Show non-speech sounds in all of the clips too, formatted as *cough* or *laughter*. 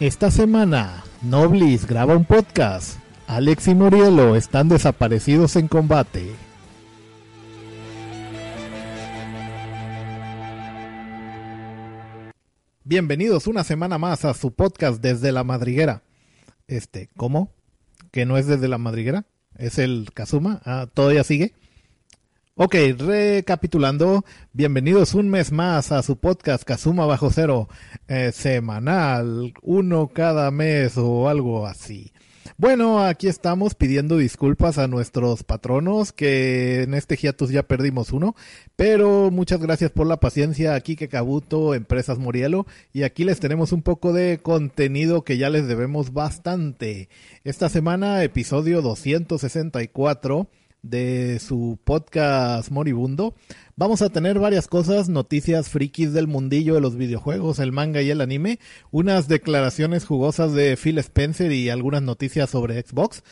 Esta semana, Noblis graba un podcast. Alex y Morielo están desaparecidos en combate. Bienvenidos una semana más a su podcast desde la madriguera. Este, ¿cómo? ¿Que no es desde la madriguera? ¿Es el Kazuma? Ah, ¿Todavía sigue? Ok, recapitulando, bienvenidos un mes más a su podcast Kazuma Bajo Cero, eh, semanal, uno cada mes o algo así. Bueno, aquí estamos pidiendo disculpas a nuestros patronos, que en este hiatus ya perdimos uno, pero muchas gracias por la paciencia aquí que Kabuto, Empresas Morielo, y aquí les tenemos un poco de contenido que ya les debemos bastante. Esta semana, episodio 264 de su podcast Moribundo. Vamos a tener varias cosas, noticias frikis del mundillo de los videojuegos, el manga y el anime, unas declaraciones jugosas de Phil Spencer y algunas noticias sobre Xbox.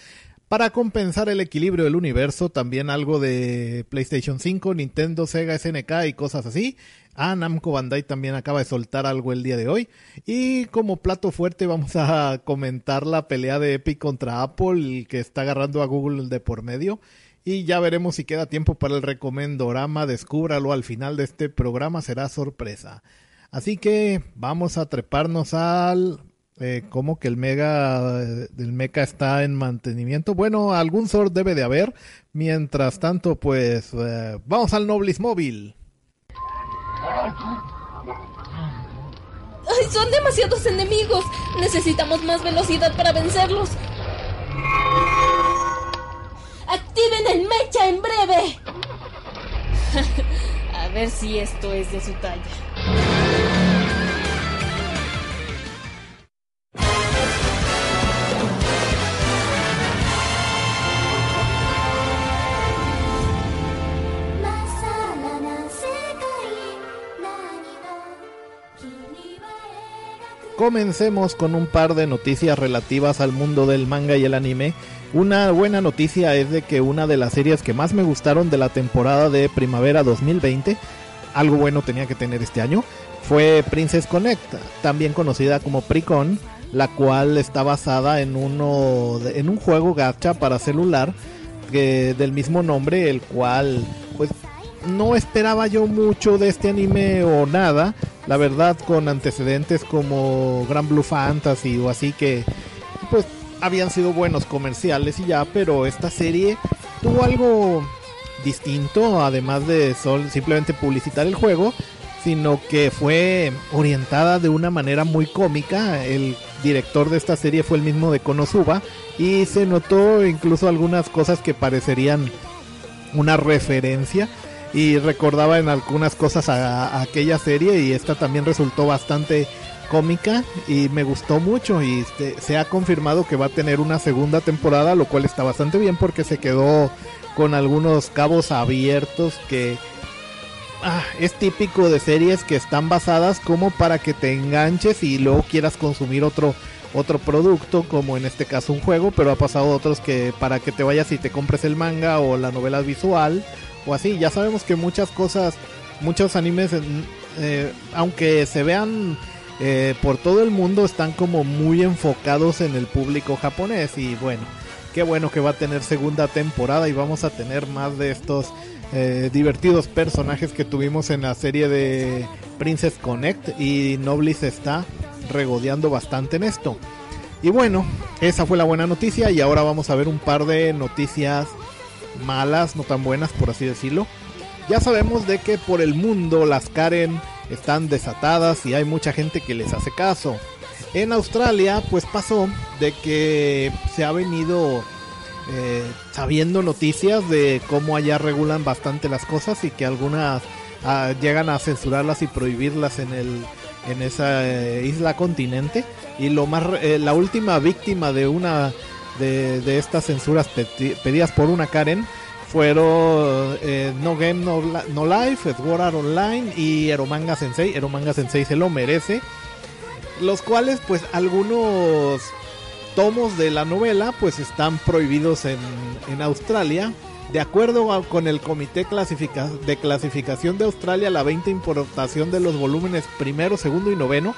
Para compensar el equilibrio del universo, también algo de PlayStation 5, Nintendo, Sega, SNK y cosas así. Ah, Namco Bandai también acaba de soltar algo el día de hoy. Y como plato fuerte vamos a comentar la pelea de Epic contra Apple que está agarrando a Google de por medio. Y ya veremos si queda tiempo para el recomendorama. Descúbralo al final de este programa, será sorpresa. Así que vamos a treparnos al. Eh, ¿Cómo que el Mega del Mecha está en mantenimiento? Bueno, algún sort debe de haber. Mientras tanto, pues eh, vamos al Noblis Móvil. ¡Ay, son demasiados enemigos! Necesitamos más velocidad para vencerlos. ¡Activen el mecha en breve! *laughs* A ver si esto es de su talla. Comencemos con un par de noticias relativas al mundo del manga y el anime. Una buena noticia es de que una de las series que más me gustaron de la temporada de primavera 2020, algo bueno tenía que tener este año, fue Princess Connect, también conocida como Precon, la cual está basada en uno en un juego gacha para celular del mismo nombre, el cual pues no esperaba yo mucho de este anime o nada, la verdad con antecedentes como Grand Blue Fantasy o así que pues habían sido buenos comerciales y ya, pero esta serie tuvo algo distinto, además de sol, simplemente publicitar el juego, sino que fue orientada de una manera muy cómica. El director de esta serie fue el mismo de Konosuba y se notó incluso algunas cosas que parecerían una referencia y recordaba en algunas cosas a, a aquella serie y esta también resultó bastante cómica y me gustó mucho y se ha confirmado que va a tener una segunda temporada, lo cual está bastante bien porque se quedó con algunos cabos abiertos que ah, es típico de series que están basadas como para que te enganches y luego quieras consumir otro otro producto, como en este caso un juego, pero ha pasado otros que para que te vayas y te compres el manga o la novela visual o así. Ya sabemos que muchas cosas, muchos animes, eh, aunque se vean eh, por todo el mundo están como muy enfocados en el público japonés y bueno, qué bueno que va a tener segunda temporada y vamos a tener más de estos eh, divertidos personajes que tuvimos en la serie de Princess Connect y Noblis está regodeando bastante en esto. Y bueno, esa fue la buena noticia y ahora vamos a ver un par de noticias malas, no tan buenas por así decirlo. Ya sabemos de que por el mundo las Karen están desatadas y hay mucha gente que les hace caso. En Australia, pues pasó de que se ha venido eh, sabiendo noticias de cómo allá regulan bastante las cosas y que algunas ah, llegan a censurarlas y prohibirlas en el en esa eh, isla continente y lo más eh, la última víctima de una de, de estas censuras pedidas por una Karen fueron eh, No Game No, no Life, Sword Art Online y Eromanga Sensei. Eromanga Sensei se lo merece. Los cuales, pues, algunos tomos de la novela, pues, están prohibidos en, en Australia. De acuerdo con el Comité de Clasificación de Australia, la 20 importación de los volúmenes primero, segundo y noveno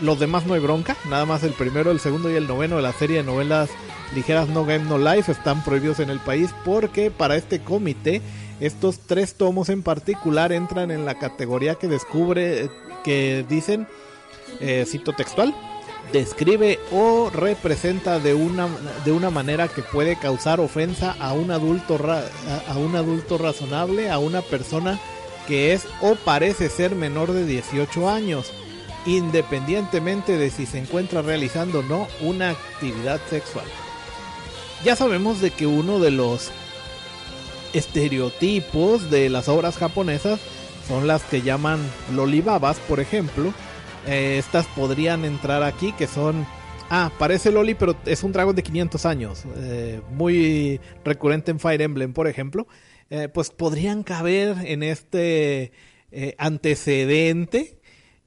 los demás no hay bronca, nada más el primero, el segundo y el noveno de la serie de novelas ligeras No Game No Life están prohibidos en el país porque para este comité estos tres tomos en particular entran en la categoría que descubre, que dicen, eh, cito textual, describe o representa de una, de una manera que puede causar ofensa a un adulto a un adulto razonable, a una persona que es o parece ser menor de 18 años independientemente de si se encuentra realizando o no una actividad sexual. Ya sabemos de que uno de los estereotipos de las obras japonesas son las que llaman lolibabas, por ejemplo. Eh, estas podrían entrar aquí, que son... Ah, parece Loli, pero es un dragón de 500 años. Eh, muy recurrente en Fire Emblem, por ejemplo. Eh, pues podrían caber en este antecedente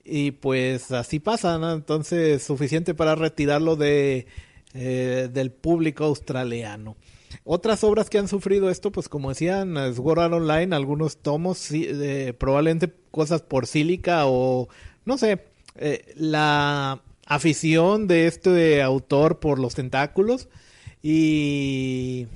y pues así pasa, ¿no? Entonces, suficiente para retirarlo de, eh, del público australiano. Otras obras que han sufrido esto, pues como decían, Sword Art Online, algunos tomos, probablemente cosas por sílica o, no sé, eh, la afición de este autor por los tentáculos y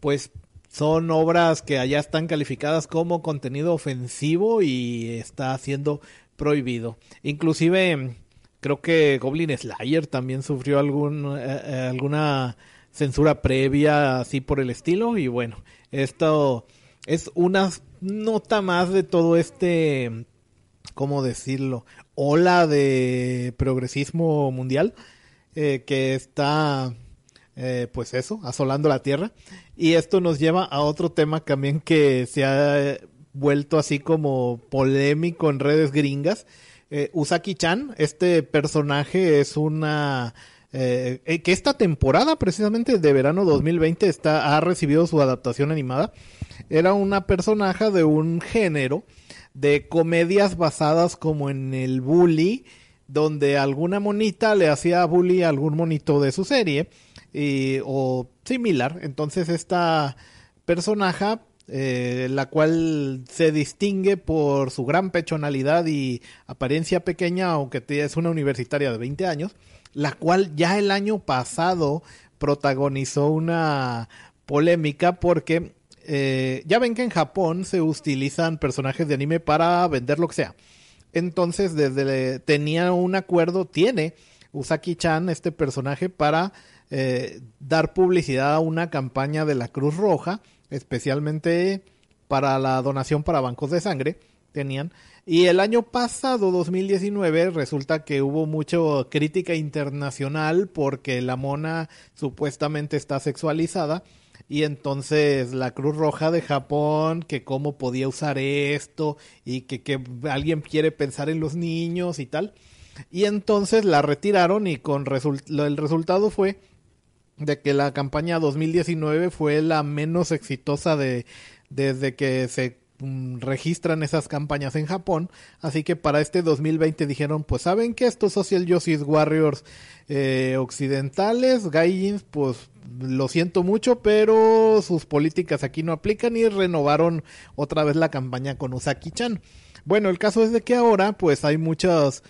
pues son obras que allá están calificadas como contenido ofensivo y está haciendo prohibido. Inclusive creo que Goblin Slayer también sufrió algún, eh, eh, alguna censura previa así por el estilo y bueno, esto es una nota más de todo este, ¿cómo decirlo? Ola de progresismo mundial eh, que está, pues eso, asolando la tierra. Y esto nos lleva a otro tema también que se ha vuelto así como polémico en redes gringas. Eh, Usaki-chan, este personaje es una... Eh, eh, que esta temporada precisamente de verano 2020 está, ha recibido su adaptación animada. Era una personaje de un género de comedias basadas como en el bully, donde alguna monita le hacía bully a algún monito de su serie, y, o similar. Entonces esta personaje eh, la cual se distingue por su gran pechonalidad y apariencia pequeña, aunque es una universitaria de 20 años, la cual ya el año pasado protagonizó una polémica porque eh, ya ven que en Japón se utilizan personajes de anime para vender lo que sea. Entonces, desde tenía un acuerdo, tiene Usaki-chan, este personaje, para eh, dar publicidad a una campaña de la Cruz Roja especialmente para la donación para bancos de sangre, tenían. Y el año pasado, 2019, resulta que hubo mucha crítica internacional porque la mona supuestamente está sexualizada. Y entonces la Cruz Roja de Japón, que cómo podía usar esto y que, que alguien quiere pensar en los niños y tal. Y entonces la retiraron y con el resultado fue de que la campaña 2019 fue la menos exitosa de desde que se mm, registran esas campañas en Japón, así que para este 2020 dijeron, pues saben que estos Social Justice Warriors eh, occidentales, Gaijins, pues lo siento mucho, pero sus políticas aquí no aplican y renovaron otra vez la campaña con Usaki-chan. Bueno, el caso es de que ahora pues hay muchos,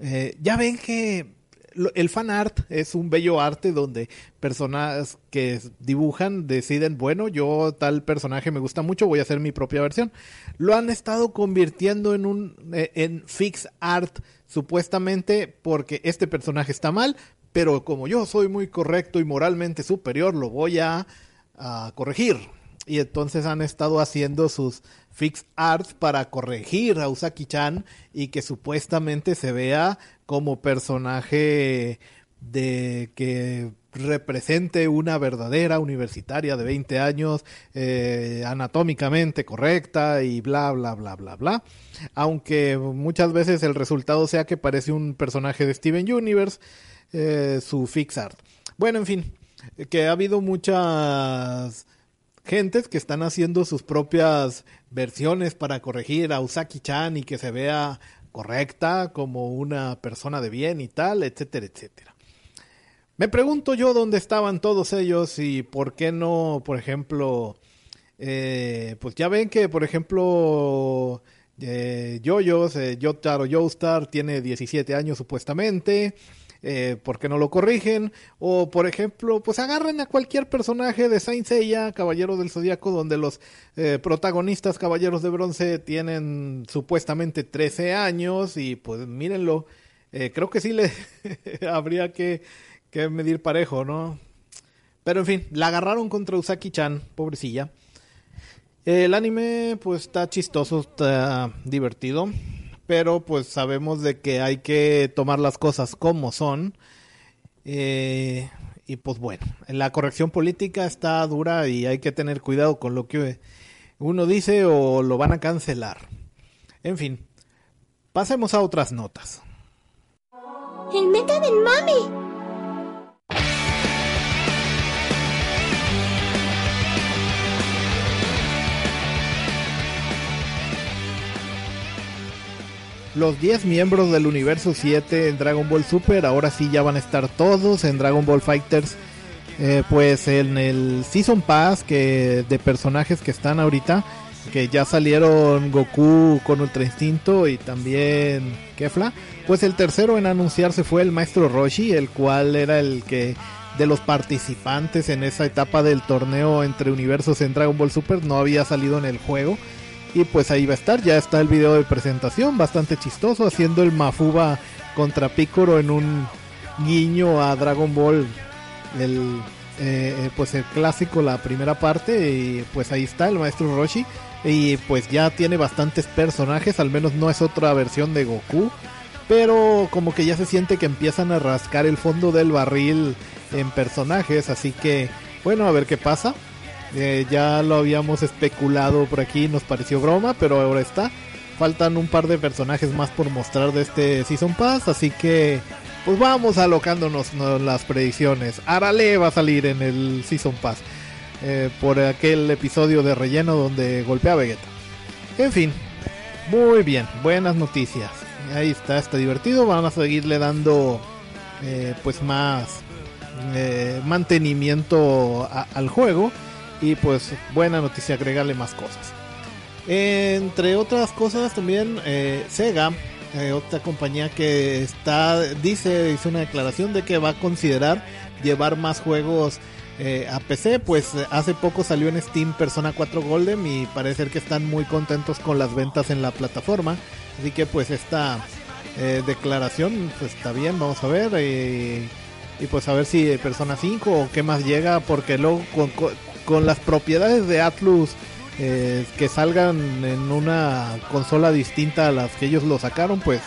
eh, ya ven que el fan art es un bello arte donde personas que dibujan deciden, bueno, yo tal personaje me gusta mucho, voy a hacer mi propia versión. Lo han estado convirtiendo en un eh, en fix art supuestamente porque este personaje está mal, pero como yo soy muy correcto y moralmente superior, lo voy a, a corregir. Y entonces han estado haciendo sus fix arts para corregir a Usaki-chan y que supuestamente se vea como personaje de que represente una verdadera universitaria de 20 años, eh, anatómicamente correcta y bla, bla, bla, bla, bla. Aunque muchas veces el resultado sea que parece un personaje de Steven Universe, eh, su fixart. Bueno, en fin, que ha habido muchas gentes que están haciendo sus propias versiones para corregir a Usaki-chan y que se vea correcta como una persona de bien y tal, etcétera, etcétera. Me pregunto yo dónde estaban todos ellos y por qué no, por ejemplo, eh, pues ya ven que, por ejemplo, eh, Yoyos, eh, Yotaro Joestar tiene 17 años supuestamente. Eh, ¿por qué no lo corrigen? O, por ejemplo, pues agarren a cualquier personaje de Saint Seiya, Caballero del Zodíaco, donde los eh, protagonistas Caballeros de Bronce tienen supuestamente 13 años y pues mírenlo, eh, creo que sí le *laughs* habría que, que medir parejo, ¿no? Pero en fin, la agarraron contra Usaki-chan, pobrecilla. El anime pues está chistoso, está divertido pero pues sabemos de que hay que tomar las cosas como son. Eh, y pues bueno, la corrección política está dura y hay que tener cuidado con lo que uno dice o lo van a cancelar. En fin, pasemos a otras notas. El meta del mami. Los 10 miembros del universo 7 en Dragon Ball Super, ahora sí ya van a estar todos en Dragon Ball Fighters. Eh, pues en el Season Pass que de personajes que están ahorita, que ya salieron Goku con Ultra Instinto y también Kefla, pues el tercero en anunciarse fue el maestro Roshi, el cual era el que de los participantes en esa etapa del torneo entre universos en Dragon Ball Super no había salido en el juego y pues ahí va a estar, ya está el video de presentación, bastante chistoso, haciendo el Mafuba contra Piccolo en un guiño a Dragon Ball, el, eh, pues el clásico, la primera parte, y pues ahí está el maestro Roshi. Y pues ya tiene bastantes personajes, al menos no es otra versión de Goku. Pero como que ya se siente que empiezan a rascar el fondo del barril en personajes, así que bueno, a ver qué pasa. Eh, ya lo habíamos especulado por aquí, nos pareció broma, pero ahora está. Faltan un par de personajes más por mostrar de este Season Pass, así que pues vamos alocándonos las predicciones. Arale va a salir en el Season Pass eh, por aquel episodio de relleno donde golpea Vegeta. En fin, muy bien, buenas noticias. Ahí está, está divertido. Van a seguirle dando eh, pues más mantenimiento al juego y pues buena noticia, agregarle más cosas. Entre otras cosas también eh, Sega, eh, otra compañía que está, dice, hizo una declaración de que va a considerar llevar más juegos eh, a PC, pues hace poco salió en Steam Persona 4 Golden y parece que están muy contentos con las ventas en la plataforma. Así que pues esta declaración pues está bien, vamos a ver. y pues a ver si Persona 5 o qué más llega, porque luego con, las propiedades de Atlus eh, que salgan en una consola distinta a las que ellos lo sacaron, pues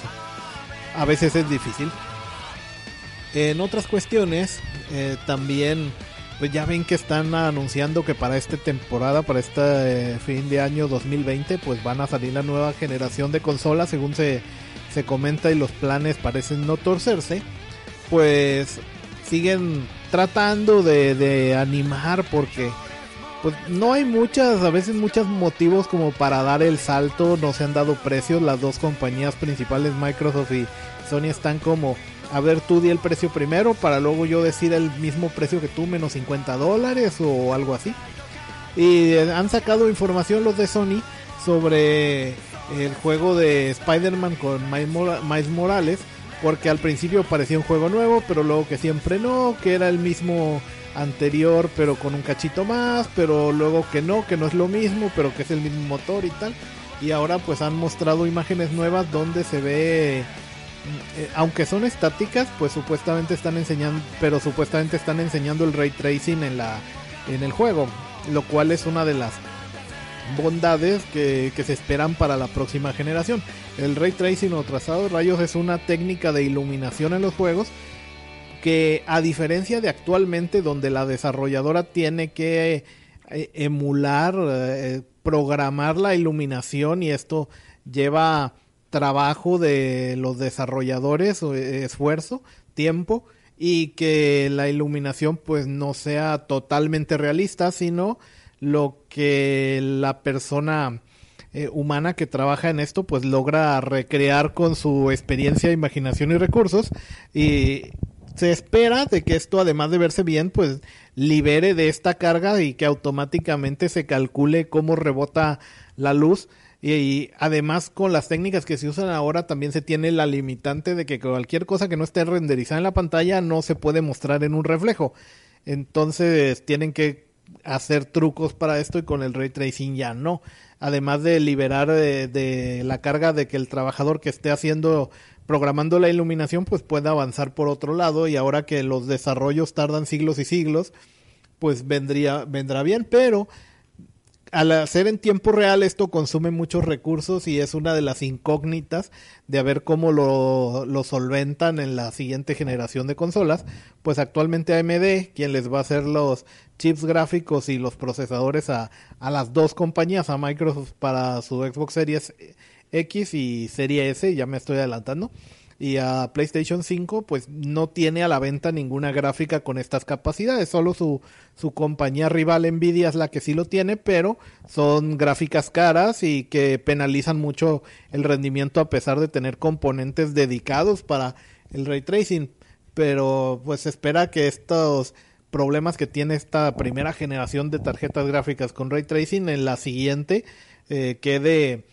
a veces es difícil. En otras cuestiones, eh, también, pues ya ven que están anunciando que para esta temporada, para este eh, fin de año 2020, pues van a salir la nueva generación de consolas, según se, se comenta y los planes parecen no torcerse. Pues siguen tratando de, de animar porque pues no hay muchas, a veces muchos motivos como para dar el salto, no se han dado precios, las dos compañías principales, Microsoft y Sony, están como, a ver, tú di el precio primero para luego yo decir el mismo precio que tú, menos 50 dólares o algo así. Y eh, han sacado información los de Sony sobre el juego de Spider-Man con Miles Morales, porque al principio parecía un juego nuevo, pero luego que siempre no, que era el mismo anterior pero con un cachito más, pero luego que no, que no es lo mismo, pero que es el mismo motor y tal. Y ahora pues han mostrado imágenes nuevas donde se ve, eh, aunque son estáticas, pues supuestamente están enseñando, pero supuestamente están enseñando el ray tracing en la en el juego, lo cual es una de las bondades que se esperan para la próxima generación. El ray tracing o trazado de rayos es una técnica de iluminación en los juegos que a diferencia de actualmente donde la desarrolladora tiene que eh, emular, eh, programar la iluminación y esto lleva trabajo de los desarrolladores, esfuerzo, tiempo y que la iluminación pues no sea totalmente realista, sino lo que la persona eh, humana que trabaja en esto pues logra recrear con su experiencia, imaginación y recursos y se espera de que esto además de verse bien pues libere de esta carga y que automáticamente se calcule cómo rebota la luz y, además con las técnicas que se usan ahora también se tiene la limitante de que cualquier cosa que no esté renderizada en la pantalla no se puede mostrar en un reflejo. Entonces tienen que hacer trucos para esto y con el ray tracing ya no. Además de liberar de, de la carga de que el trabajador que esté haciendo programando la iluminación pues pueda avanzar por otro lado y ahora que los desarrollos tardan siglos y siglos pues vendría vendrá bien pero al hacer en tiempo real esto consume muchos recursos y es una de las incógnitas de a ver cómo lo, solventan en la siguiente generación de consolas. Pues actualmente AMD, quien les va a hacer los chips gráficos y los procesadores a, a las dos compañías, a Microsoft para su Xbox Series X y Serie S, ya me estoy adelantando y a PlayStation 5 pues no tiene a la venta ninguna gráfica con estas capacidades, solo su, su compañía rival Nvidia es la que sí lo tiene, pero son gráficas caras y que penalizan mucho el rendimiento a pesar de tener componentes dedicados para el ray tracing, pero pues se espera que estos problemas que tiene esta primera generación de tarjetas gráficas con ray tracing en la siguiente eh, quede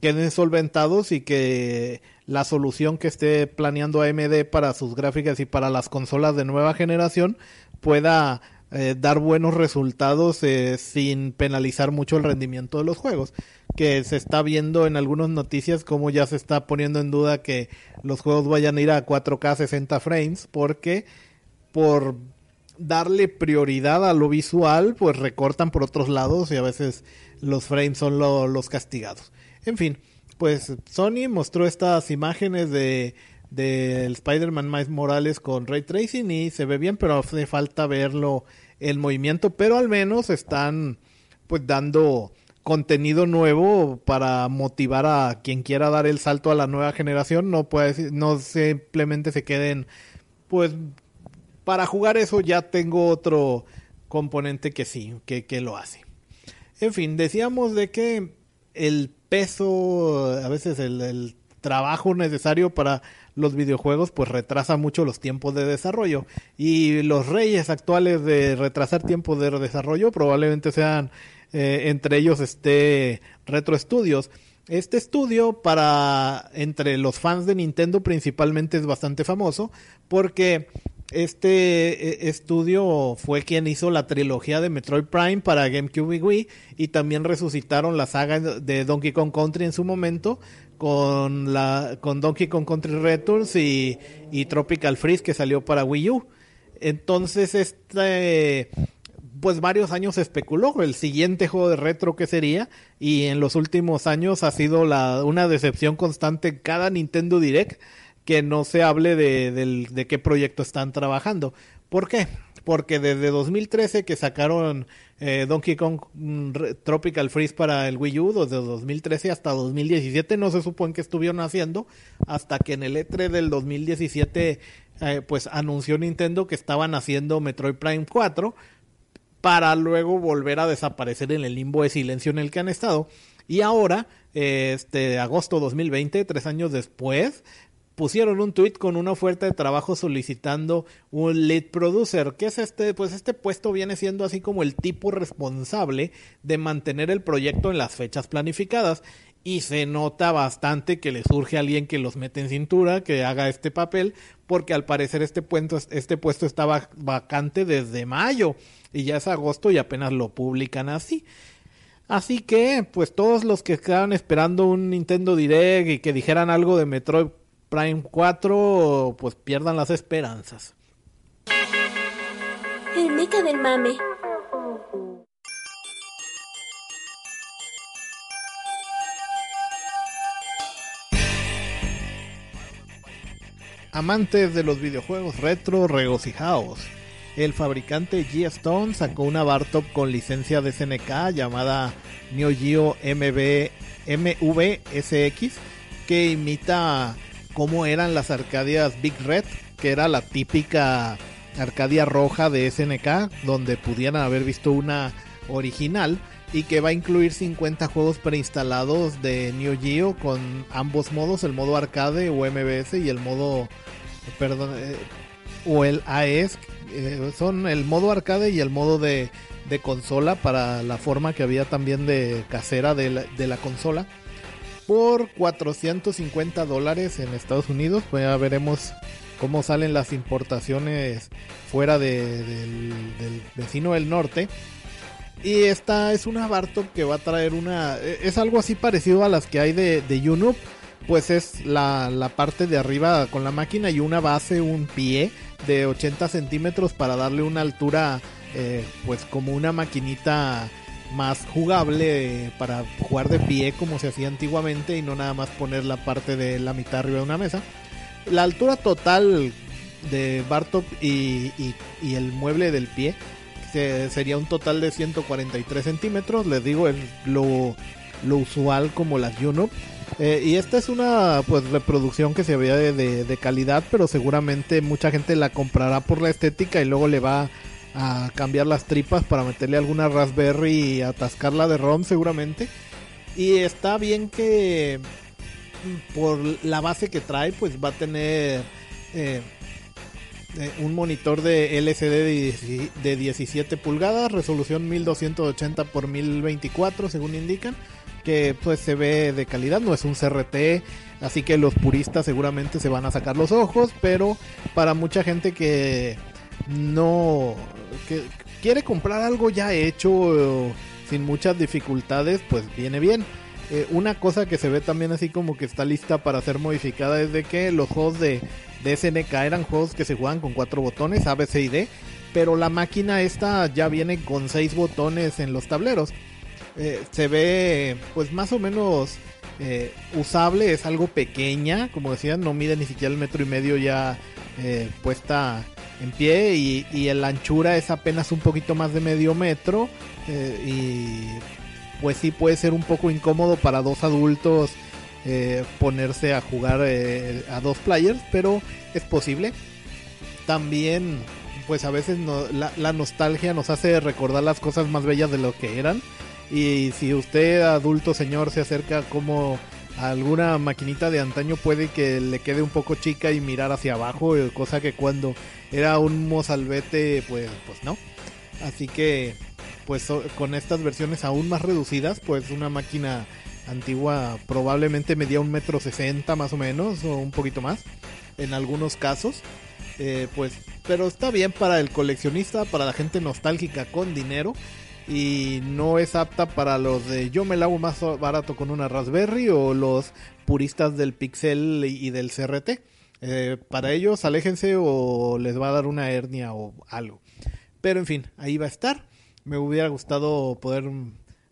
queden solventados y que la solución que esté planeando AMD para sus gráficas y para las consolas de nueva generación pueda eh, dar buenos resultados eh, sin penalizar mucho el rendimiento de los juegos. Que se está viendo en algunas noticias como ya se está poniendo en duda que los juegos vayan a ir a 4K 60 frames porque por darle prioridad a lo visual pues recortan por otros lados y a veces los frames son los castigados. En fin, pues Sony mostró estas imágenes de del Spider-Man Miles Morales con Ray Tracing y se ve bien, pero hace falta verlo el movimiento, pero al menos están pues dando contenido nuevo para motivar a quien quiera dar el salto a la nueva generación, no puede no simplemente se queden pues para jugar eso ya tengo otro componente que sí, que, que lo hace. En fin, decíamos de que el peso, a veces el, trabajo necesario para los videojuegos pues retrasa mucho los tiempos de desarrollo. Y los reyes actuales de retrasar tiempos de desarrollo probablemente sean eh, entre ellos este Retro Studios. Este estudio para entre los fans de Nintendo principalmente es bastante famoso porque este eh, estudio fue quien hizo la trilogía de Metroid Prime para GameCube y Wii y también resucitaron la saga de Donkey Kong Country en su momento con la con Donkey Kong Country Returns y, Tropical Freeze que salió para Wii U. Entonces este pues varios años se especuló el siguiente juego de retro que sería y en los últimos años ha sido la, una decepción constante en cada Nintendo Direct que no se hable de, de, qué proyecto están trabajando. ¿Por qué? Porque desde 2013 que sacaron eh, Donkey Kong mm, Tropical Freeze para el Wii U, desde 2013 hasta 2017 no se supone que estuvieron haciendo, hasta que en el E3 del 2017 eh, pues anunció Nintendo que estaban haciendo Metroid Prime 4 para luego volver a desaparecer en el limbo de silencio en el que han estado. Y ahora, este agosto 2020, tres años después, pusieron un tweet con una oferta de trabajo solicitando un lead producer. ¿Qué es este? Pues este puesto viene siendo así como el tipo responsable de mantener el proyecto en las fechas planificadas. Y se nota bastante que le surge alguien que los mete en cintura, que haga este papel, porque al parecer este puesto, este puesto estaba vacante desde mayo y ya es agosto y apenas lo publican así. Así que, pues todos los que estaban esperando un Nintendo Direct y que dijeran algo de Metroid Prime 4 pues pierdan las esperanzas. El meca del mame. Amantes de los videojuegos retro, regocijaos. El fabricante G-Stone sacó una Bartop con licencia de SNK llamada Neo Geo MV, MVSX que imita cómo eran las Arcadias Big Red, que era la típica Arcadia roja de SNK, donde pudieran haber visto una original y que va a incluir 50 juegos preinstalados de Neo Geo con ambos modos, el modo arcade o MVS y el modo perdón eh, o el AES eh, son el modo arcade y el modo de, consola para la forma que había también de casera de la consola por 450 dólares en Estados Unidos pues ya veremos cómo salen las importaciones fuera de, del, vecino del norte y esta es una Bartok que va a traer una. Es algo así parecido a las que hay de, de. Pues es la, la, parte de arriba con la máquina y una base, un pie de 80 centímetros para darle una altura, eh, pues como una maquinita más jugable para jugar de pie como se hacía antiguamente y no nada más poner la parte de la mitad arriba de una mesa. La altura total de Bartok y, y, el mueble del pie sería un total de 143 centímetros. Les digo, es lo, lo usual como las Juno. Eh, y esta es una pues reproducción que se veía de, de, de, calidad, pero seguramente mucha gente la comprará por la estética y luego le va a cambiar las tripas para meterle alguna Raspberry y atascarla de ROM seguramente. Y está bien que por la base que trae pues va a tener... Eh, un monitor de LCD de 17 pulgadas, resolución 1280 x 1024 según indican, que pues se ve de calidad, no es un CRT, así que los puristas seguramente se van a sacar los ojos, pero para mucha gente que no que quiere comprar algo ya hecho sin muchas dificultades, pues viene bien. Eh, una cosa que se ve también así como que está lista para ser modificada es de que los juegos de de SNK eran juegos que se juegan con cuatro botones, A, B, C y D, pero la máquina esta ya viene con seis botones en los tableros. Eh, se ve pues más o menos eh, usable, es algo pequeña, como decían, no mide ni siquiera el metro y medio ya eh, puesta en pie y, y la anchura es apenas un poquito más de medio metro eh, y pues sí puede ser un poco incómodo para dos adultos eh, ponerse a jugar a dos players, pero es posible. También, pues a veces no, la, la, nostalgia nos hace recordar las cosas más bellas de lo que eran. Y si usted, adulto señor, se acerca como alguna maquinita de antaño, puede que le quede un poco chica y mirar hacia abajo, eh, cosa que cuando era un mozalbete, pues, pues no. Así que, pues con estas versiones aún más reducidas, pues una máquina antigua probablemente medía un metro sesenta más o menos o un poquito más en algunos casos eh, pues pero está bien para el coleccionista para la gente nostálgica con dinero y no es apta para los de yo me la hago más barato con una Raspberry o los puristas del Pixel y del CRT eh, para ellos aléjense o les va a dar una hernia o algo. Pero en fin ahí va a estar. Me hubiera gustado poder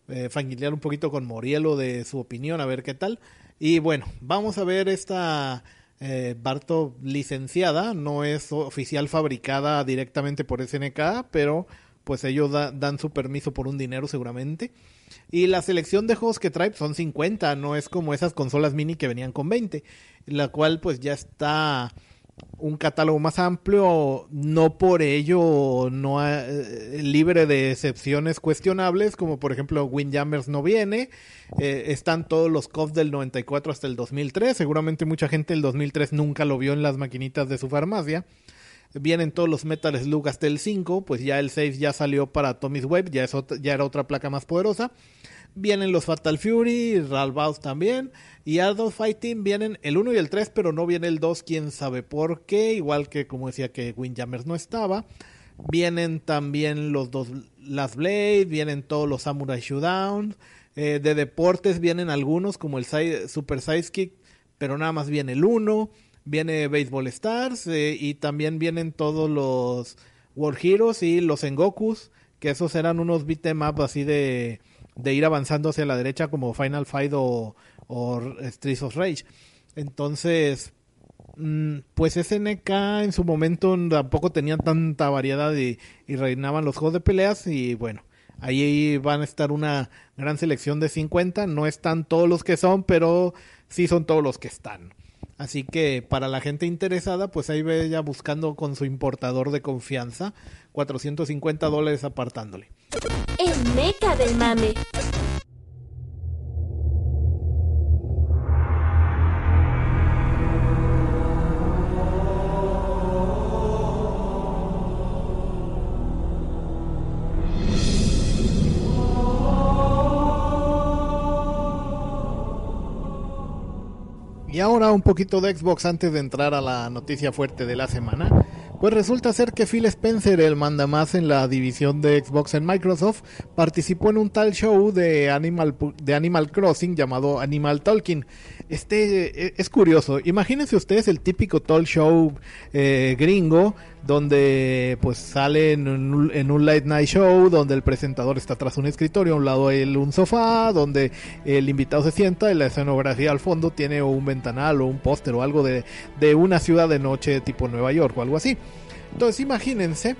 eh, familiar un poquito con Morielo de su opinión, a ver qué tal. Y bueno, vamos a ver esta eh, Barto licenciada, no es oficial fabricada directamente por SNK, pero pues ellos da, dan su permiso por un dinero seguramente. Y la selección de juegos que trae son 50, no es como esas consolas mini que venían con 20, la cual pues ya está un catálogo más amplio, no por ello no eh, libre de excepciones cuestionables, como por ejemplo Windjammers no viene, eh, están todos los COF del 94 hasta el 2003, seguramente mucha gente el 2003 nunca lo vio en las maquinitas de su farmacia. Vienen todos los Metal Slug hasta el 5, pues ya el 6 ya salió para Tommy's Web, ya, ya era otra placa más poderosa. Vienen los Fatal Fury, Ralbaus también. Y Adult Fighting vienen el 1 y el 3, pero no viene el 2, quién sabe por qué. Igual que como decía que Windjammers no estaba. Vienen también los dos Last Blade, vienen todos los Samurai Showdown. Eh, de deportes vienen algunos como el Super Sidekick, pero nada más viene el 1. Viene Baseball Stars eh, y también vienen todos los War Heroes y los Engokus, que esos eran unos beat'em up así de de ir avanzando hacia la derecha como Final Fight o, o Streets of Rage. Entonces, mm, pues SNK en su momento tampoco tenía tanta variedad y, y reinaban los juegos de peleas y bueno, ahí van a estar una gran selección de 50, no están todos los que son, pero sí son todos los que están. Así que para la gente interesada, pues ahí ve ya buscando con su importador de confianza, 450 dólares apartándole. El meca del mame. Y ahora un poquito de Xbox antes de entrar a la noticia fuerte de la semana. Pues resulta ser que Phil Spencer, el mandamás en la división de Xbox en Microsoft, participó en un tal show de Animal, Crossing llamado Animal Talking. Este eh, es curioso. Imagínense ustedes el típico talk show eh, gringo donde pues sale en un, late night show donde el presentador está tras un escritorio, a un lado él un sofá, donde el invitado se sienta y la escenografía al fondo tiene un ventanal o un póster o algo de, de una ciudad de noche tipo Nueva York o algo así. Entonces imagínense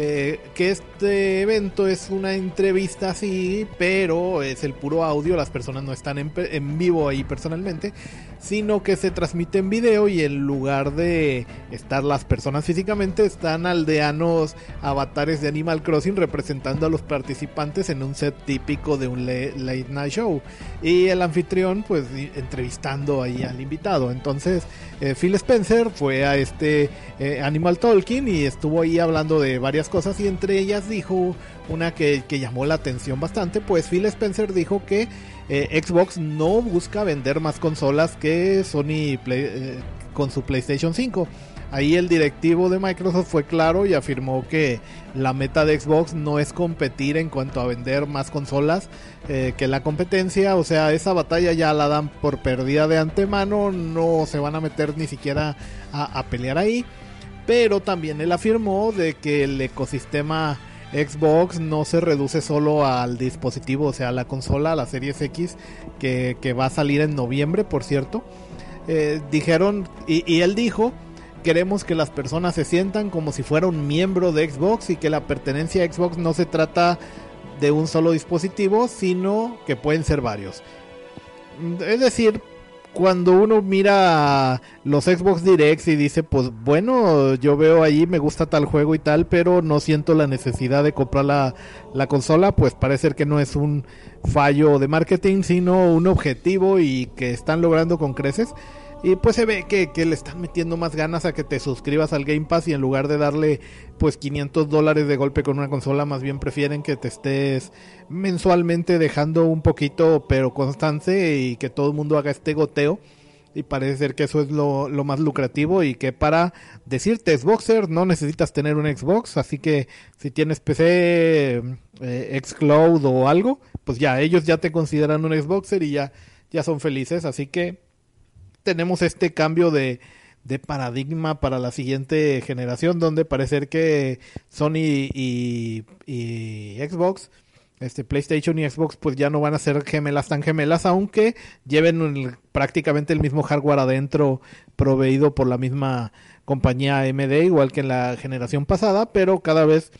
eh, que este evento es una entrevista así, pero es el puro audio, las personas no están en, en, vivo ahí personalmente, sino que se transmite en video y en lugar de estar las personas físicamente, están aldeanos avatares de Animal Crossing representando a los participantes en un set típico de un late night show. Y el anfitrión pues entrevistando ahí al invitado. Entonces eh, Phil Spencer fue a este eh, Animal Talking y estuvo ahí hablando de varias cosas y entre ellas dijo una que, que llamó la atención bastante, pues Phil Spencer dijo que eh, Xbox no busca vender más consolas que Sony eh, con su PlayStation 5. Ahí el directivo de Microsoft fue claro y afirmó que la meta de Xbox no es competir en cuanto a vender más consolas eh, que la competencia, o sea, esa batalla ya la dan por perdida de antemano, no se van a meter ni siquiera a, a pelear ahí, pero también él afirmó de que el ecosistema Xbox no se reduce solo al dispositivo, o sea, la consola, la Series X, que, va a salir en noviembre, por cierto. Eh, dijeron, y, él dijo, queremos que las personas se sientan como si fuera un miembro de Xbox y que la pertenencia a Xbox no se trata de un solo dispositivo, sino que pueden ser varios. Es decir, cuando uno mira los Xbox Directs y dice, pues bueno, yo veo ahí, me gusta tal juego y tal, pero no siento la necesidad de comprar la, la consola, pues parece que no es un fallo de marketing, sino un objetivo y que están logrando con creces. Y pues se ve que, que, le están metiendo más ganas a que te suscribas al Game Pass y en lugar de darle pues 500 dólares de golpe con una consola, más bien prefieren que te estés mensualmente dejando un poquito pero constante y que todo el mundo haga este goteo. Y parece ser que eso es lo, lo más lucrativo y que para decirte Xboxer no necesitas tener un Xbox, así que si tienes PC, eh, Xcloud o algo, pues ya ellos ya te consideran un Xboxer y ya, ya son felices, así que tenemos este cambio de, de, paradigma para la siguiente generación, donde parece que Sony y, Xbox, este PlayStation y Xbox, pues ya no van a ser gemelas tan gemelas, aunque lleven prácticamente el mismo hardware adentro proveído por la misma compañía AMD, igual que en la generación pasada, pero cada vez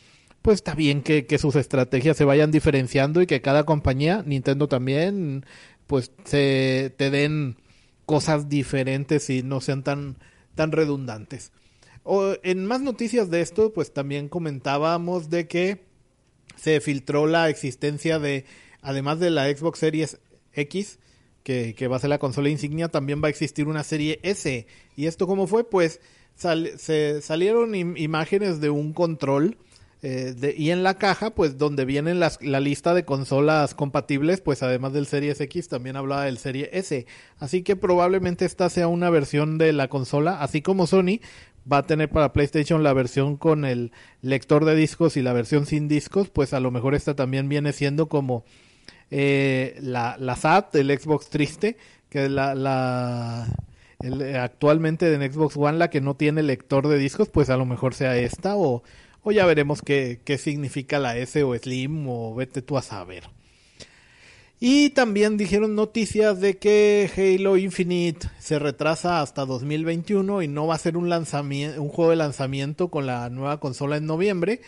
pues está bien que, que sus estrategias se vayan diferenciando y que cada compañía, Nintendo también, pues se te den cosas diferentes y no sean tan, tan redundantes. O, en más noticias de esto, pues también comentábamos de que se filtró la existencia de, además de la Xbox Series X, que, que va a ser la consola insignia, también va a existir una serie S. ¿Y esto cómo fue? Pues se salieron im imágenes de un control eh, de, y en la caja, pues donde vienen las, la lista de consolas compatibles, pues además del Series X también hablaba del Serie S. Así que probablemente esta sea una versión de la consola, así como Sony va a tener para PlayStation la versión con el lector de discos y la versión sin discos, pues a lo mejor esta también viene siendo como eh, la, la SAT, el Xbox triste, que es la, la el, actualmente en Xbox One la que no tiene lector de discos, pues a lo mejor sea esta o o ya veremos qué, qué significa la S o Slim o vete tú a saber. Y también dijeron noticias de que Halo Infinite se retrasa hasta 2021 y no va a ser un, lanzamiento, un juego de lanzamiento con la nueva consola en noviembre.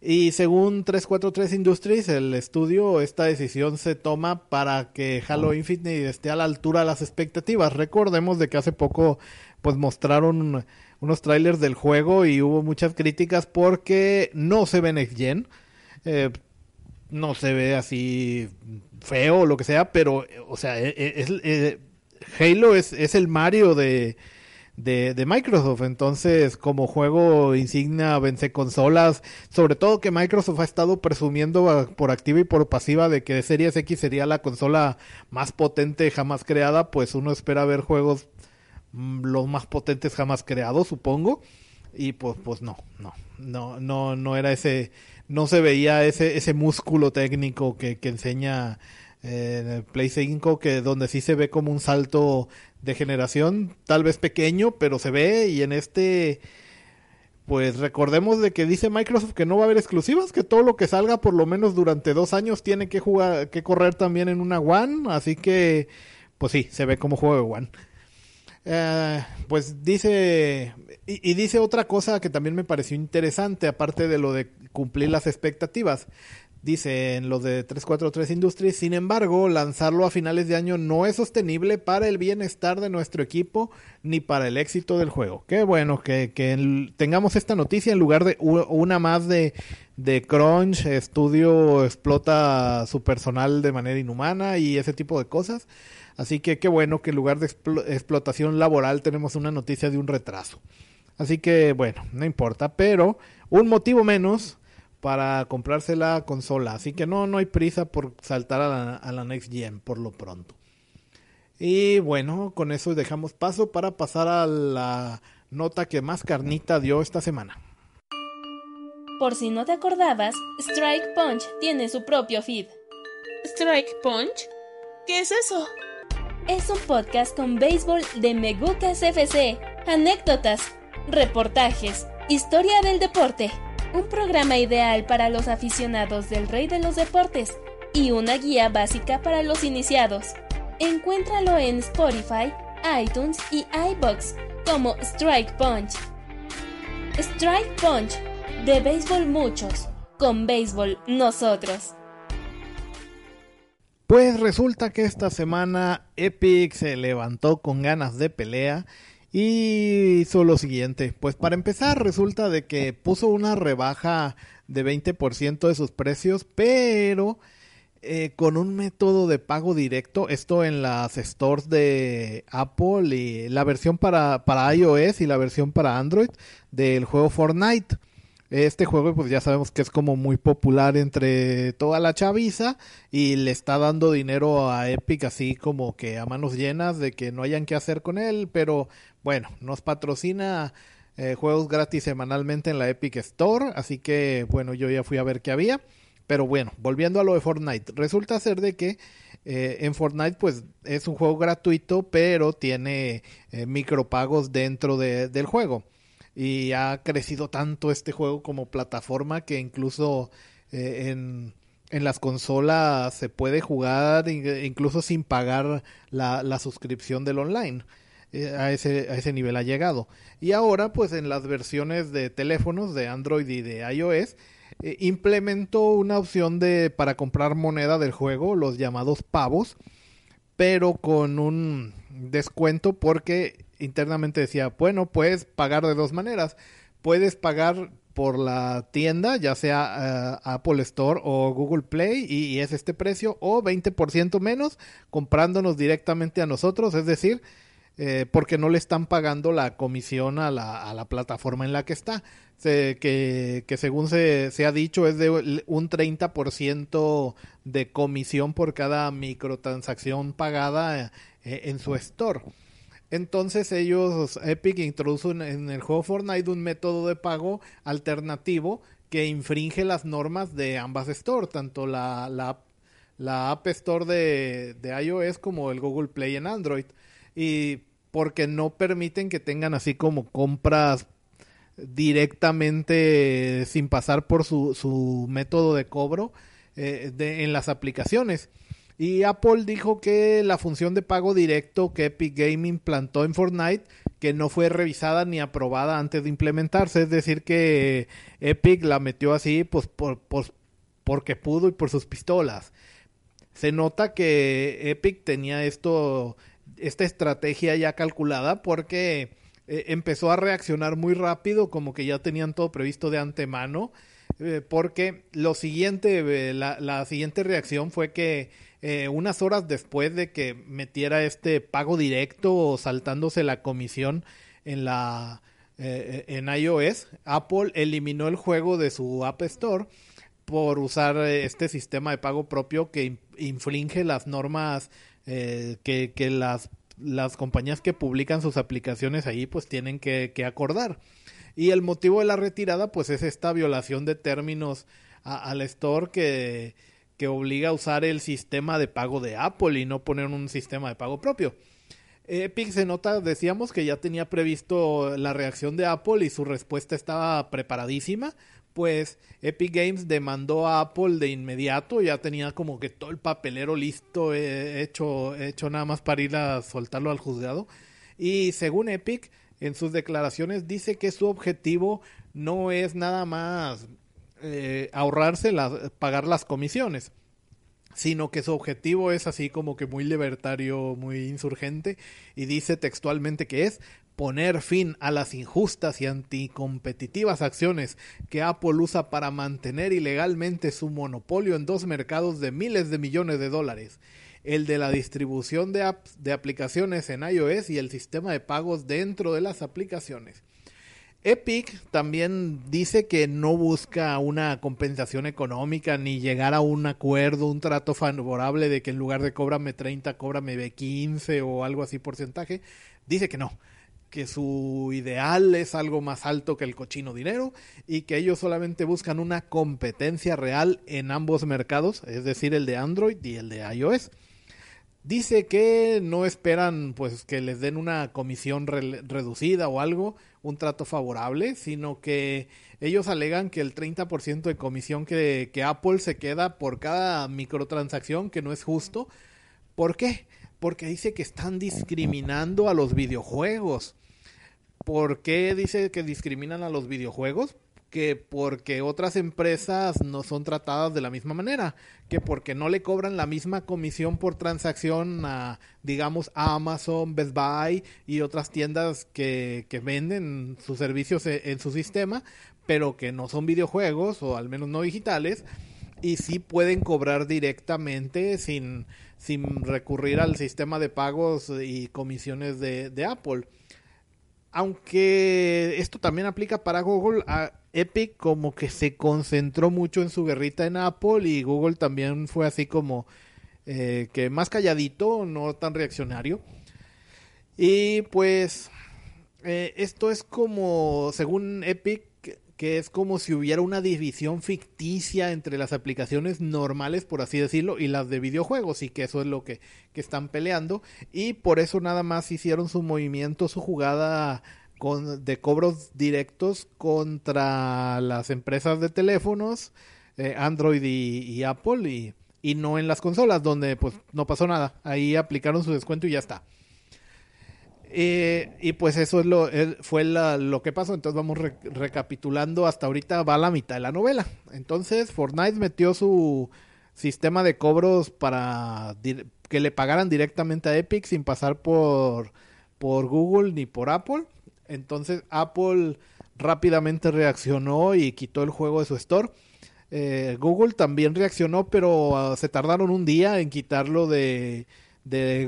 Y según 343 Industries, el estudio, esta decisión se toma para que Halo Infinite esté a la altura de las expectativas. Recordemos de que hace poco pues mostraron unos trailers del juego y hubo muchas críticas porque no se ve Next Gen. Eh, no se ve así feo o lo que sea, pero, o sea, e, e, es, eh, Halo es, es, el Mario de, de, Microsoft. Entonces, como juego insignia, vence consolas. Sobre todo que Microsoft ha estado presumiendo por activa y por pasiva de que Series X sería la consola más potente jamás creada. Pues uno espera ver juegos los más potentes jamás creados, supongo. Y pues, pues no, no, no, no, no era ese no se veía ese, ese músculo técnico que, enseña eh, en el Play 5, que donde sí se ve como un salto de generación, tal vez pequeño, pero se ve y en este pues recordemos de que dice Microsoft que no va a haber exclusivas, que todo lo que salga por lo menos durante dos años tiene que jugar, que correr también en una One, así que pues sí, se ve como juego de One. Eh, pues dice, y, dice otra cosa que también me pareció interesante, aparte de lo de cumplir las expectativas. Dice en lo de 343 Industries, sin embargo, lanzarlo a finales de año no es sostenible para el bienestar de nuestro equipo ni para el éxito del juego. Qué bueno que, que tengamos esta noticia en lugar de una más de, de Crunch, estudio explota su personal de manera inhumana y ese tipo de cosas. Así que qué bueno que en lugar de explotación laboral tenemos una noticia de un retraso. Así que bueno, no importa, pero un motivo menos para comprarse la consola. Así que no, no hay prisa por saltar a la, a la Next Gen por lo pronto. Y bueno, con eso dejamos paso para pasar a la nota que más carnita dio esta semana. Por si no te acordabas, Strike Punch tiene su propio feed. ¿Strike Punch? ¿Qué es eso? Es un podcast con béisbol de Megucas FC, anécdotas, reportajes, historia del deporte, un programa ideal para los aficionados del rey de los deportes y una guía básica para los iniciados. Encuéntralo en Spotify, iTunes y iBox como Strike Punch. Strike Punch, de béisbol muchos, con béisbol nosotros. Pues resulta que esta semana Epic se levantó con ganas de pelea y hizo lo siguiente. Pues para empezar resulta de que puso una rebaja de 20% de sus precios, pero eh, con un método de pago directo, esto en las stores de Apple y la versión para, para iOS y la versión para Android del juego Fortnite. Este juego pues ya sabemos que es como muy popular entre toda la chaviza y le está dando dinero a Epic así como que a manos llenas de que no hayan que hacer con él, pero bueno, nos patrocina eh, juegos gratis semanalmente en la Epic Store, así que bueno, yo ya fui a ver qué había. Pero bueno, volviendo a lo de Fortnite, resulta ser de que eh, en Fortnite pues es un juego gratuito, pero tiene eh, micropagos dentro de, del juego y ha crecido tanto este juego como plataforma que incluso eh, en, en, las consolas se puede jugar incluso sin pagar la, la suscripción del online. Eh, a, ese, a ese nivel ha llegado. Y ahora, pues en las versiones de teléfonos de Android y de iOS, eh, implementó una opción de para comprar moneda del juego, los llamados pavos, pero con un descuento porque internamente decía, bueno, puedes pagar de dos maneras. Puedes pagar por la tienda, ya sea eh, Apple Store o Google Play, y, es este precio, o 20% menos comprándonos directamente a nosotros, es decir, eh, porque no le están pagando la comisión a la, a la plataforma en la que está, que, que, según se, se, ha dicho es de un 30% de comisión por cada microtransacción pagada eh, en su store. Entonces ellos, Epic introducen en el juego Fortnite un método de pago alternativo que infringe las normas de ambas stores, tanto la, la, la App Store de, de, iOS como el Google Play en Android. Y porque no permiten que tengan así como compras directamente sin pasar por su, su método de cobro eh, de, en las aplicaciones. Y Apple dijo que la función de pago directo que Epic Gaming plantó en Fortnite que no fue revisada ni aprobada antes de implementarse, es decir que Epic la metió así pues por, porque pudo y por sus pistolas. Se nota que Epic tenía esto esta estrategia ya calculada porque eh, empezó a reaccionar muy rápido, como que ya tenían todo previsto de antemano, eh, porque lo siguiente, eh, la, siguiente reacción fue que unas horas después de que metiera este pago directo o saltándose la comisión en la en iOS, Apple eliminó el juego de su App Store por usar este sistema de pago propio que infringe las normas que, que las las compañías que publican sus aplicaciones ahí pues tienen que, acordar. Y el motivo de la retirada pues es esta violación de términos al store que, que obliga a usar el sistema de pago de Apple y no poner un sistema de pago propio. Epic se nota, decíamos que ya tenía previsto la reacción de Apple y su respuesta estaba preparadísima pues Epic Games demandó a Apple de inmediato, ya tenía como que todo el papelero listo, eh, hecho, hecho nada más para ir a soltarlo al juzgado. Y según Epic, en sus declaraciones dice que su objetivo no es nada más eh, ahorrarse pagar las comisiones, sino que su objetivo es así como que muy libertario, muy insurgente, y dice textualmente que es poner fin a las injustas y anticompetitivas acciones que Apple usa para mantener ilegalmente su monopolio en dos mercados de miles de millones de dólares, el de la distribución de apps de aplicaciones en iOS y el sistema de pagos dentro de las aplicaciones. Epic también dice que no busca una compensación económica ni llegar a un acuerdo, un trato favorable de que en lugar de cóbrame 30, cóbrame 15 o algo así porcentaje. Dice que no, que su ideal es algo más alto que el cochino dinero y que ellos solamente buscan una competencia real en ambos mercados, es decir, el de Android y el de iOS. Dice que no esperan pues que les den una comisión reducida o algo, un trato favorable, sino que ellos alegan que el 30% de comisión que, que Apple se queda por cada microtransacción, que no es justo. ¿Por qué? Porque dice que están discriminando a los videojuegos. ¿Por qué dice que discriminan a los videojuegos? Que porque otras empresas no son tratadas de la misma manera, que porque no le cobran la misma comisión por transacción a, digamos, Amazon, Best Buy y otras tiendas que, que venden sus servicios en, en su sistema, pero que no son videojuegos o al menos no digitales, y sí pueden cobrar directamente sin, sin recurrir al sistema de pagos y comisiones de, Apple. Aunque esto también aplica para Google, a Epic como que se concentró mucho en su guerrita en Apple y Google también fue así como eh, que más calladito, no tan reaccionario. Y pues eh, esto es como, según Epic, que es como si hubiera una división ficticia entre las aplicaciones normales, por así decirlo, y las de videojuegos, y que eso es lo que, que están peleando, y por eso nada más hicieron su movimiento, su jugada de cobros directos contra las empresas de teléfonos, eh, Android y, Apple, y, y no en las consolas, donde pues no pasó nada, ahí aplicaron su descuento y ya está. Eh, y pues eso es lo, fue lo que pasó. Entonces vamos recapitulando. Hasta ahorita va la mitad de la novela. Entonces Fortnite metió su sistema de cobros para que le pagaran directamente a Epic sin pasar por, por Google ni por Apple. Entonces Apple rápidamente reaccionó y quitó el juego de su store. Eh, Google también reaccionó, pero ah, se tardaron un día en quitarlo de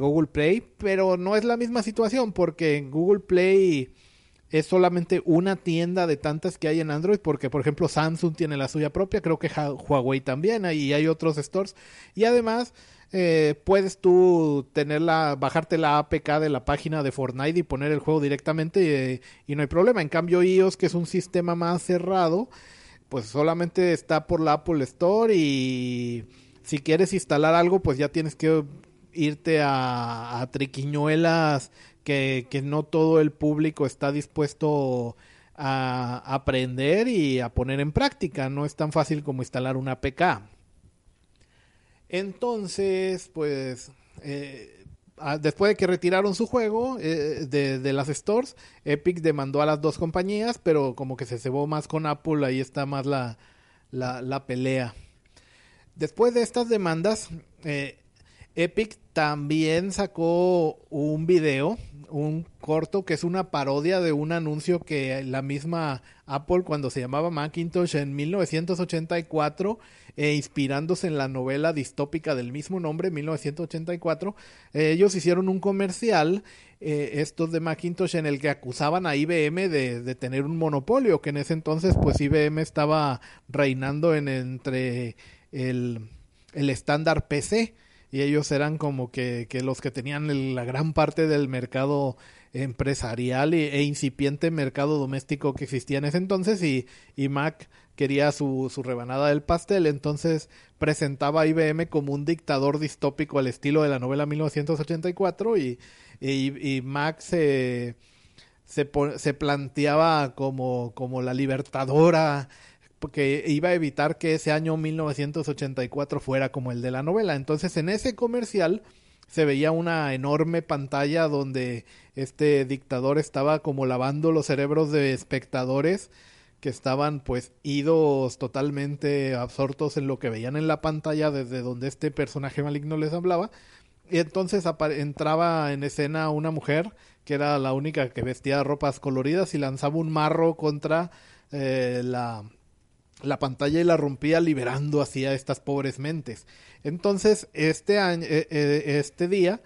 Google Play, pero no es la misma situación porque Google Play es solamente una tienda de tantas que hay en Android, porque por ejemplo Samsung tiene la suya propia, creo que Huawei también, y hay otros stores, y además eh, puedes tú tenerla, bajarte la APK de la página de Fortnite y poner el juego directamente eh, y no hay problema. En cambio iOS, que es un sistema más cerrado, pues solamente está por la Apple Store y si quieres instalar algo, pues ya tienes que irte a, triquiñuelas que, no todo el público está dispuesto a aprender y a poner en práctica. No es tan fácil como instalar una APK. Entonces, pues, eh, ah, después de que retiraron su juego eh, de, las stores, Epic demandó a las dos compañías, pero como que se cebó más con Apple, ahí está más la, la, la pelea. Después de estas demandas, eh, Epic también sacó un video, un corto que es una parodia de un anuncio que la misma Apple cuando se llamaba Macintosh en 1984, e inspirándose en la novela distópica del mismo nombre, 1984, eh, ellos hicieron un comercial, eh, estos de Macintosh, en el que acusaban a IBM de, de, tener un monopolio, que en ese entonces pues IBM estaba reinando en entre el, el estándar PC y ellos eran como que, que los que tenían la gran parte del mercado empresarial e, e, incipiente mercado doméstico que existía en ese entonces y, y Mac quería su, su, rebanada del pastel, entonces presentaba a IBM como un dictador distópico al estilo de la novela 1984 y, y, y Mac se, se, se planteaba como, como la libertadora porque iba a evitar que ese año 1984 fuera como el de la novela. Entonces en ese comercial se veía una enorme pantalla donde este dictador estaba como lavando los cerebros de espectadores que estaban pues idos totalmente absortos en lo que veían en la pantalla desde donde este personaje maligno les hablaba. Y entonces entraba en escena una mujer que era la única que vestía ropas coloridas y lanzaba un marro contra eh, la, la pantalla y la rompía liberando así a estas pobres mentes. Entonces, este año, eh, eh, este día,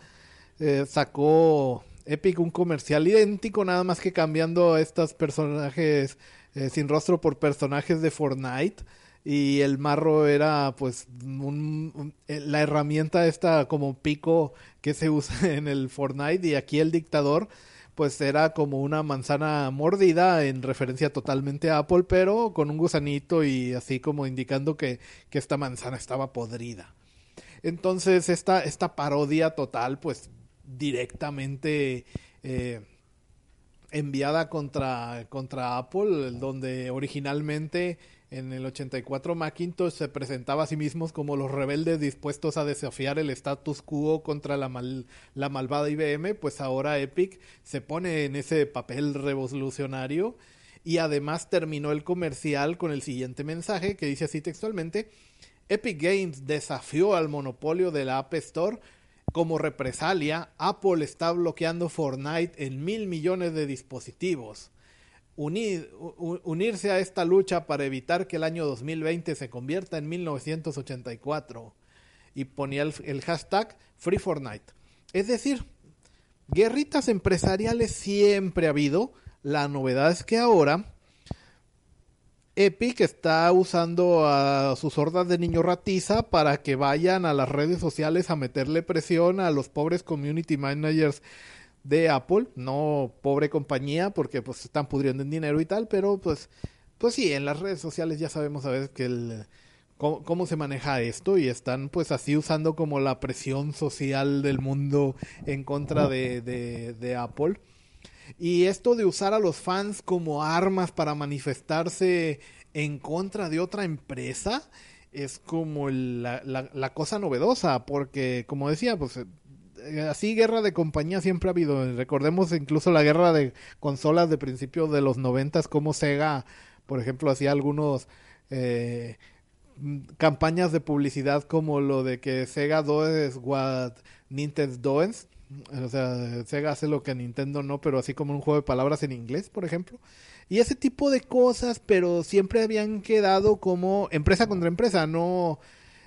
eh, sacó Epic un comercial idéntico, nada más que cambiando estos personajes eh, sin rostro por personajes de Fortnite. Y el marro era pues un, la herramienta esta como pico que se usa *laughs* en el Fortnite y aquí el dictador pues era como una manzana mordida en referencia totalmente a Apple, pero con un gusanito y así como indicando que, que esta manzana estaba podrida. Entonces esta, esta parodia total pues directamente eh, enviada contra, contra Apple, donde originalmente en el 84 Macintosh se presentaba a sí mismos como los rebeldes dispuestos a desafiar el status quo contra la, mal, la malvada IBM, pues ahora Epic se pone en ese papel revolucionario y además terminó el comercial con el siguiente mensaje que dice así textualmente, Epic Games desafió al monopolio de la App Store como represalia, Apple está bloqueando Fortnite en mil millones de dispositivos. Unir, unirse a esta lucha para evitar que el año 2020 se convierta en 1984. Y ponía el, hashtag Free. Es decir, guerritas empresariales siempre ha habido. La novedad es que ahora Epic está usando a sus hordas de niño ratiza para que vayan a las redes sociales a meterle presión a los pobres community managers de Apple, no pobre compañía porque pues están pudriendo en dinero y tal, pero pues pues sí, en las redes sociales ya sabemos a veces que el cómo, cómo se maneja esto y están pues así usando como la presión social del mundo en contra de, de, de Apple. Y esto de usar a los fans como armas para manifestarse en contra de otra empresa es como la, la, la cosa novedosa, porque como decía, pues así guerra de compañía siempre ha habido. Recordemos incluso la guerra de consolas de principios de los noventas, como Sega, por ejemplo, hacía algunos eh, campañas de publicidad como lo de que Sega does what Nintendo does. O sea, Sega hace lo que Nintendo no, pero así como un juego de palabras en inglés, por ejemplo. Y ese tipo de cosas, pero siempre habían quedado como empresa contra empresa, no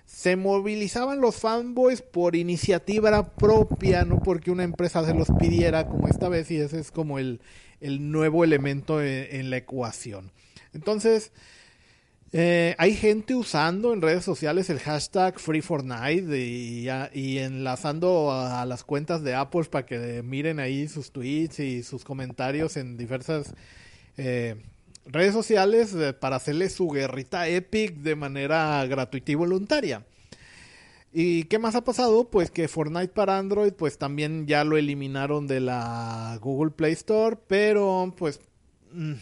se movilizaban los fanboys por iniciativa propia, no porque una empresa se los pidiera como esta vez, y ese es como el, el nuevo elemento en, en la ecuación. Entonces, eh, hay gente usando en redes sociales el hashtag FreeFortnite y, y enlazando a, a, las cuentas de Apple para que miren ahí sus tweets y sus comentarios en diversas eh, redes sociales eh, para hacerle su guerrita epic de manera gratuita y voluntaria. ¿Y qué más ha pasado? Pues que Fortnite para Android pues también ya lo eliminaron de la Google Play Store, pero pues... Mmm,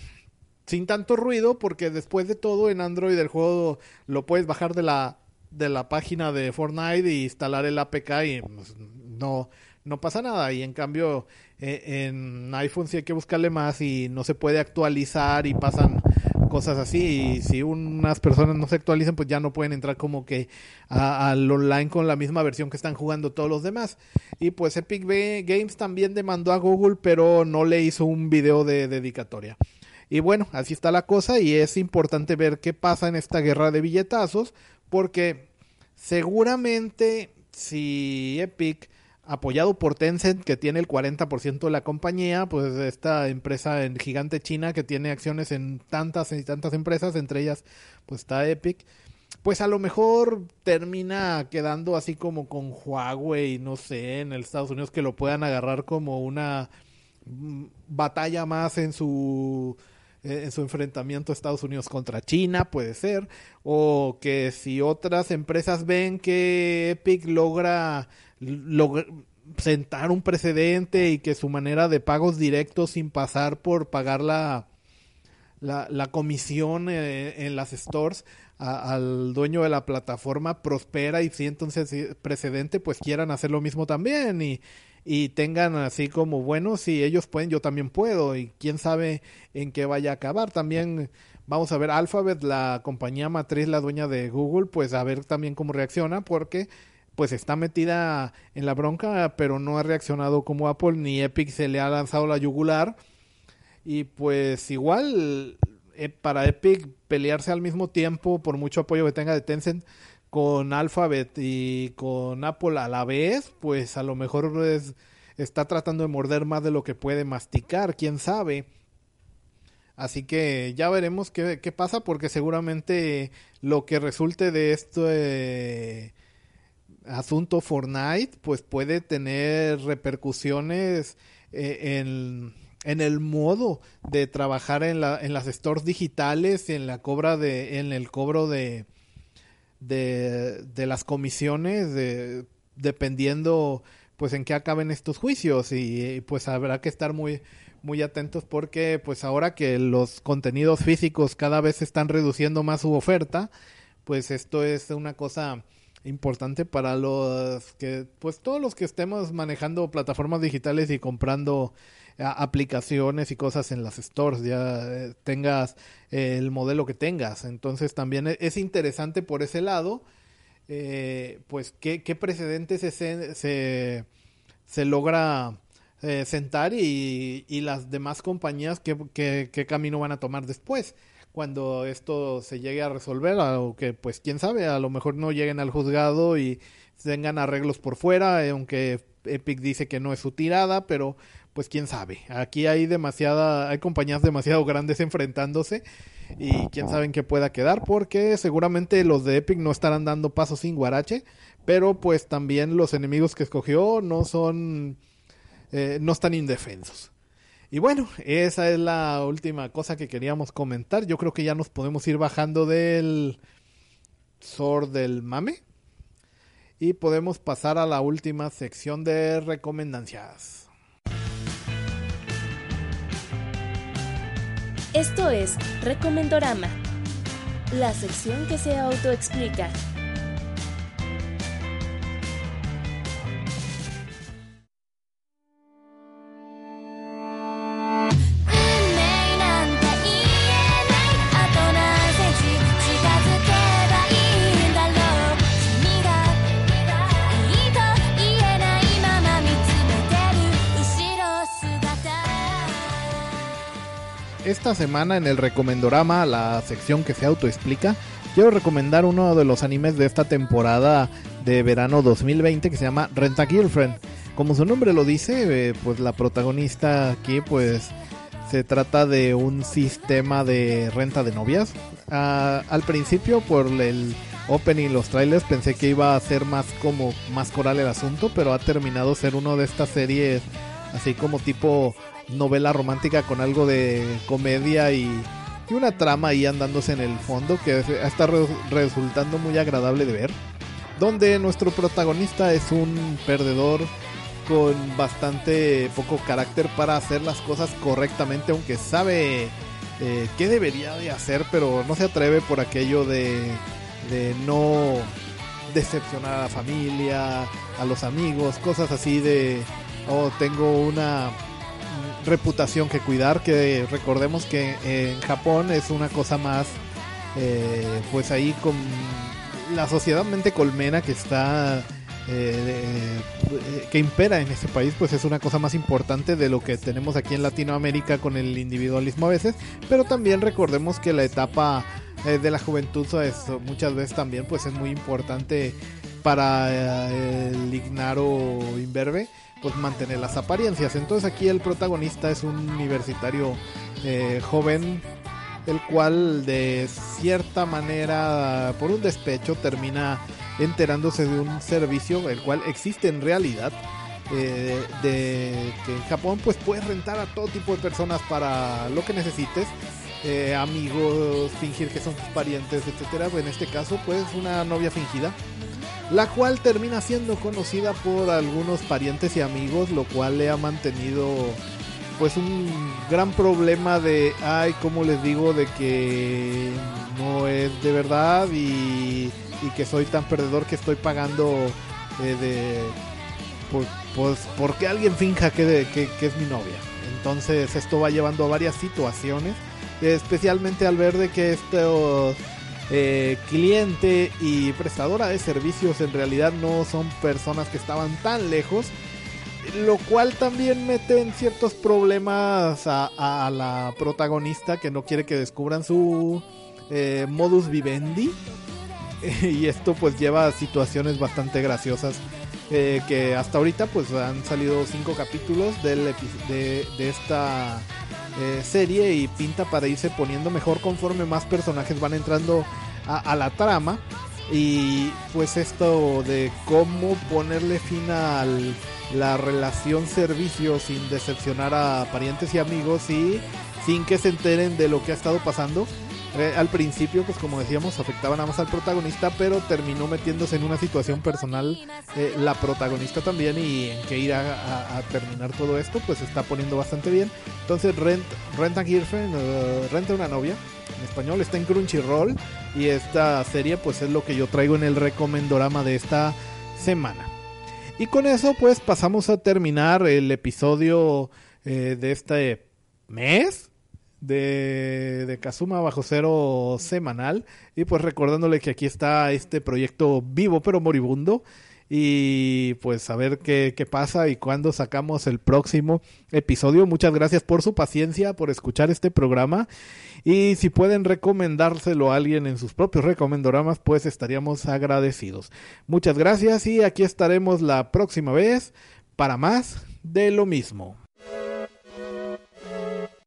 sin tanto ruido porque después de todo en Android el juego lo puedes bajar de la de la página de Fortnite y instalar el APK y pues, no, no pasa nada. Y en cambio, en iPhone sí hay que buscarle más y no se puede actualizar y pasan cosas así. Y si unas personas no se actualizan, pues ya no pueden entrar como que al online con la misma versión que están jugando todos los demás. Y pues Epic Games también demandó a Google, pero no le hizo un video de dedicatoria. Y bueno, así está la cosa y es importante ver qué pasa en esta guerra de billetazos porque seguramente si Epic apoyado por Tencent, que tiene el 40% de la compañía, pues esta empresa en gigante china que tiene acciones en tantas y tantas empresas, entre ellas pues está Epic, pues a lo mejor termina quedando así como con Huawei, no sé, en Estados Unidos que lo puedan agarrar como una mm, batalla más en su eh, en su enfrentamiento Estados Unidos contra China, puede ser, o que si otras empresas ven que Epic logra sentar un precedente y que su manera de pagos directos sin pasar por pagar la, la, comisión eh, en las stores al dueño de la plataforma prospera y si entonces precedente pues quieran hacer lo mismo también y, y tengan así como bueno si ellos pueden yo también puedo y quién sabe en qué vaya a acabar también vamos a ver Alphabet la compañía matriz la dueña de Google pues a ver también cómo reacciona porque pues está metida en la bronca, pero no ha reaccionado como Apple, ni Epic se le ha lanzado la yugular. Y pues igual eh, para Epic pelearse al mismo tiempo, por mucho apoyo que tenga de Tencent, con Alphabet y con Apple a la vez, pues a lo mejor está tratando de morder más de lo que puede masticar, quién sabe. Así que ya veremos qué, qué pasa, porque seguramente lo que resulte de esto... Eh, asunto Fortnite, pues puede tener repercusiones eh, en, en, el modo de trabajar en, la, en las stores digitales, en la cobra de, en el cobro de, de, de las comisiones, de, dependiendo pues en qué acaben estos juicios. Y, pues habrá que estar muy muy atentos porque pues ahora que los contenidos físicos cada vez están reduciendo más su oferta, pues esto es una cosa importante para los que, pues todos los que estemos manejando plataformas digitales y comprando aplicaciones y cosas en las stores, ya eh, tengas el modelo que tengas. Entonces también e, es interesante por ese lado, eh, pues qué, qué precedentes se, se, se logra eh, sentar y, y, las demás compañías qué, qué, qué camino van a tomar después cuando esto se llegue a resolver, aunque pues quién sabe, a lo mejor no lleguen al juzgado y tengan arreglos por fuera, eh, aunque Epic dice que no es su tirada, pero pues quién sabe. Aquí hay demasiada, hay compañías demasiado grandes enfrentándose y quién sabe en qué pueda quedar, porque seguramente los de Epic no estarán dando pasos sin guarache, pero pues también los enemigos que escogió no son, eh, no están indefensos. Y bueno, esa es la última cosa que queríamos comentar. Yo creo que ya nos podemos ir bajando del sor del mame. Y podemos pasar a la última sección de recomendancias. Esto es Recomendorama, la sección que se autoexplica. Esta semana en el Recomendorama, la sección que se autoexplica, quiero recomendar uno de los animes de esta temporada de verano 2020 que se llama Renta Girlfriend. Como su nombre lo dice, eh, pues la protagonista aquí pues se trata de un sistema de renta de novias. Ah, al principio por el opening los trailers pensé que iba a ser más como más coral el asunto, pero ha terminado ser uno de estas series así como tipo novela romántica con algo de comedia y, una trama ahí andándose en el fondo que está resultando muy agradable de ver. Donde nuestro protagonista es un perdedor con bastante poco carácter para hacer las cosas correctamente, aunque sabe eh, qué debería de hacer, pero no se atreve por aquello de, de no decepcionar a la familia, a los amigos, cosas así de, oh, tengo una reputación que cuidar, que recordemos que en Japón es una cosa más, eh, pues ahí con la sociedad mente colmena que está eh, que impera en este país, pues es una cosa más importante de lo que tenemos aquí en Latinoamérica con el individualismo a veces, pero también recordemos que la etapa eh, de la juventud es, muchas veces también pues es muy importante para eh, el ignaro imberbe pues mantener las apariencias. Entonces aquí el protagonista es un universitario joven el cual de cierta manera por un despecho termina enterándose de un servicio el cual existe en realidad eh, de que en Japón pues puedes rentar a todo tipo de personas para lo que necesites eh, amigos fingir que son tus parientes etcétera en este caso pues una novia fingida la cual termina siendo conocida por algunos parientes y amigos lo cual le ha mantenido pues un gran problema de ay como les digo de que no es de verdad y que soy tan perdedor que estoy pagando eh, de pues, pues porque alguien finja que, que, es mi novia. Entonces esto va llevando a varias situaciones, especialmente al ver de que este eh, cliente y prestadora de servicios en realidad no son personas que estaban tan lejos, lo cual también mete en ciertos problemas a, la protagonista que no quiere que descubran su eh, modus vivendi. *laughs* Y esto pues lleva a situaciones bastante graciosas eh, que hasta ahorita pues han salido cinco capítulos del de, de esta eh, serie y pinta para irse poniendo mejor conforme más personajes van entrando a, la trama. Y pues esto de cómo ponerle fin a la relación servicio sin decepcionar a parientes y amigos y sin que se enteren de lo que ha estado pasando eh, al principio, pues como decíamos, afectaba nada más al protagonista, pero terminó metiéndose en una situación personal eh, la protagonista también y en que ir a, terminar todo esto, pues está poniendo bastante bien. Entonces, Rent, a Girlfriend, uh, Renta una novia, en español, está en Crunchyroll y esta serie pues es lo que yo traigo en el recomendorama de esta semana. Y con eso pues pasamos a terminar el episodio eh, de este mes de, Kazuma Bajo Cero semanal. Y pues recordándole que aquí está este proyecto vivo pero moribundo. Y pues a ver qué, qué pasa y cuándo sacamos el próximo episodio. Muchas gracias por su paciencia, por escuchar este programa. Y si pueden recomendárselo a alguien en sus propios recomendoramas, pues estaríamos agradecidos. Muchas gracias y aquí estaremos la próxima vez para más de lo mismo.